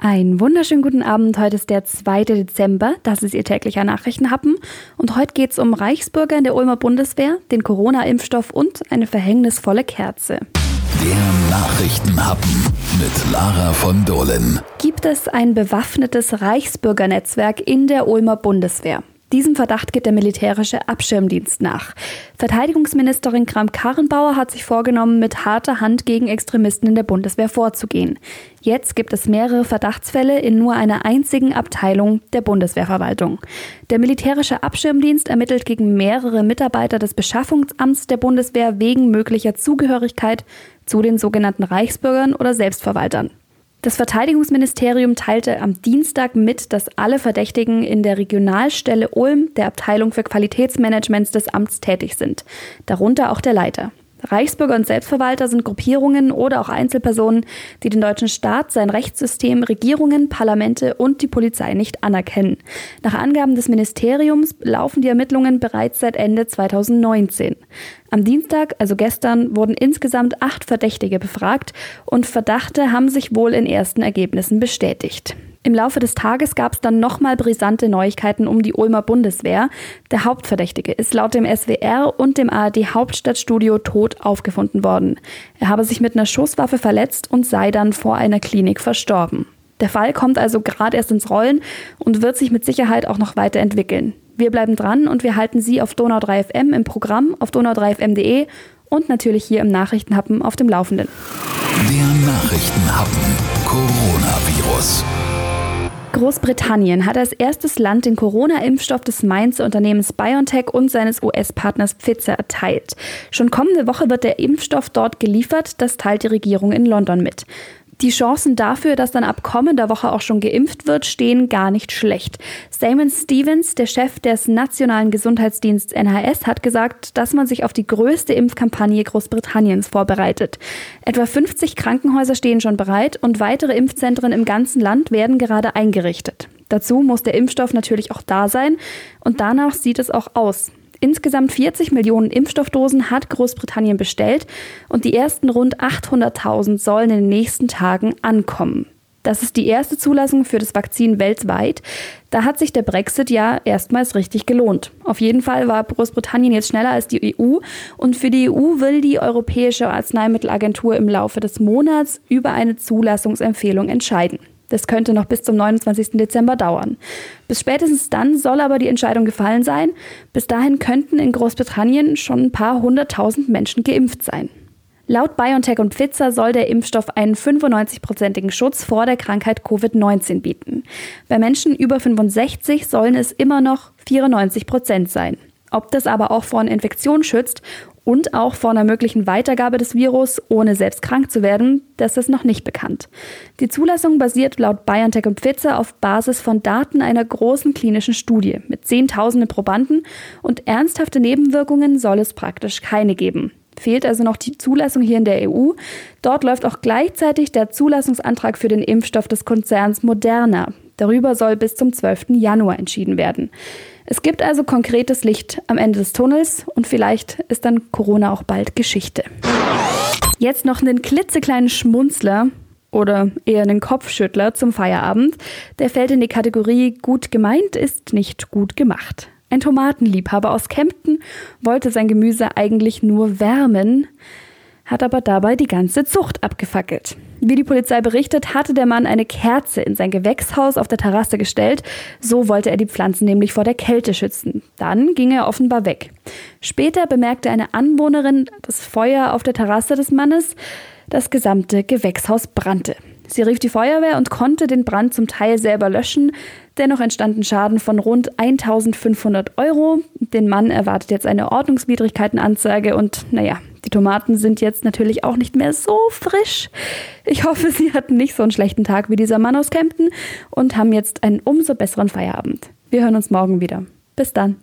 Einen wunderschönen guten Abend. Heute ist der 2. Dezember. Das ist Ihr täglicher Nachrichtenhappen. Und heute geht es um Reichsbürger in der Ulmer Bundeswehr, den Corona-Impfstoff und eine verhängnisvolle Kerze. Der Nachrichtenhappen mit Lara von Dohlen. Gibt es ein bewaffnetes Reichsbürgernetzwerk in der Ulmer Bundeswehr? Diesem Verdacht geht der militärische Abschirmdienst nach. Verteidigungsministerin Kramp-Karrenbauer hat sich vorgenommen, mit harter Hand gegen Extremisten in der Bundeswehr vorzugehen. Jetzt gibt es mehrere Verdachtsfälle in nur einer einzigen Abteilung der Bundeswehrverwaltung. Der militärische Abschirmdienst ermittelt gegen mehrere Mitarbeiter des Beschaffungsamts der Bundeswehr wegen möglicher Zugehörigkeit zu den sogenannten Reichsbürgern oder Selbstverwaltern. Das Verteidigungsministerium teilte am Dienstag mit, dass alle Verdächtigen in der Regionalstelle Ulm, der Abteilung für Qualitätsmanagements des Amts, tätig sind, darunter auch der Leiter. Reichsbürger und Selbstverwalter sind Gruppierungen oder auch Einzelpersonen, die den deutschen Staat, sein Rechtssystem, Regierungen, Parlamente und die Polizei nicht anerkennen. Nach Angaben des Ministeriums laufen die Ermittlungen bereits seit Ende 2019. Am Dienstag, also gestern, wurden insgesamt acht Verdächtige befragt und Verdachte haben sich wohl in ersten Ergebnissen bestätigt. Im Laufe des Tages gab es dann nochmal brisante Neuigkeiten um die Ulmer Bundeswehr. Der Hauptverdächtige ist laut dem SWR und dem ARD Hauptstadtstudio tot aufgefunden worden. Er habe sich mit einer Schusswaffe verletzt und sei dann vor einer Klinik verstorben. Der Fall kommt also gerade erst ins Rollen und wird sich mit Sicherheit auch noch weiterentwickeln. Wir bleiben dran und wir halten Sie auf Donau 3 FM im Programm auf donau3fm.de und natürlich hier im Nachrichtenhappen auf dem Laufenden. Der Nachrichtenhappen Coronavirus. Großbritannien hat als erstes Land den Corona-Impfstoff des Mainzer Unternehmens BioNTech und seines US-Partners Pfizer erteilt. Schon kommende Woche wird der Impfstoff dort geliefert, das teilt die Regierung in London mit. Die Chancen dafür, dass dann ab kommender Woche auch schon geimpft wird, stehen gar nicht schlecht. Simon Stevens, der Chef des Nationalen Gesundheitsdienstes NHS, hat gesagt, dass man sich auf die größte Impfkampagne Großbritanniens vorbereitet. Etwa 50 Krankenhäuser stehen schon bereit und weitere Impfzentren im ganzen Land werden gerade eingerichtet. Dazu muss der Impfstoff natürlich auch da sein und danach sieht es auch aus. Insgesamt 40 Millionen Impfstoffdosen hat Großbritannien bestellt und die ersten rund 800.000 sollen in den nächsten Tagen ankommen. Das ist die erste Zulassung für das Vakzin weltweit. Da hat sich der Brexit ja erstmals richtig gelohnt. Auf jeden Fall war Großbritannien jetzt schneller als die EU und für die EU will die Europäische Arzneimittelagentur im Laufe des Monats über eine Zulassungsempfehlung entscheiden. Das könnte noch bis zum 29. Dezember dauern. Bis spätestens dann soll aber die Entscheidung gefallen sein. Bis dahin könnten in Großbritannien schon ein paar hunderttausend Menschen geimpft sein. Laut BioNTech und Pfizer soll der Impfstoff einen 95-prozentigen Schutz vor der Krankheit Covid-19 bieten. Bei Menschen über 65 sollen es immer noch 94 Prozent sein. Ob das aber auch vor einer Infektion schützt und auch vor einer möglichen Weitergabe des Virus, ohne selbst krank zu werden, das ist noch nicht bekannt. Die Zulassung basiert laut BioNTech und Pfizer auf Basis von Daten einer großen klinischen Studie mit Zehntausenden Probanden und ernsthafte Nebenwirkungen soll es praktisch keine geben. Fehlt also noch die Zulassung hier in der EU. Dort läuft auch gleichzeitig der Zulassungsantrag für den Impfstoff des Konzerns Moderna. Darüber soll bis zum 12. Januar entschieden werden. Es gibt also konkretes Licht am Ende des Tunnels und vielleicht ist dann Corona auch bald Geschichte. Jetzt noch einen klitzekleinen Schmunzler oder eher einen Kopfschüttler zum Feierabend. Der fällt in die Kategorie gut gemeint ist nicht gut gemacht. Ein Tomatenliebhaber aus Kempten wollte sein Gemüse eigentlich nur wärmen, hat aber dabei die ganze Zucht abgefackelt. Wie die Polizei berichtet, hatte der Mann eine Kerze in sein Gewächshaus auf der Terrasse gestellt. So wollte er die Pflanzen nämlich vor der Kälte schützen. Dann ging er offenbar weg. Später bemerkte eine Anwohnerin das Feuer auf der Terrasse des Mannes. Das gesamte Gewächshaus brannte. Sie rief die Feuerwehr und konnte den Brand zum Teil selber löschen. Dennoch entstanden Schaden von rund 1500 Euro. Den Mann erwartet jetzt eine Ordnungswidrigkeitenanzeige und naja, die Tomaten sind jetzt natürlich auch nicht mehr so frisch. Ich hoffe, Sie hatten nicht so einen schlechten Tag wie dieser Mann aus Kempten und haben jetzt einen umso besseren Feierabend. Wir hören uns morgen wieder. Bis dann.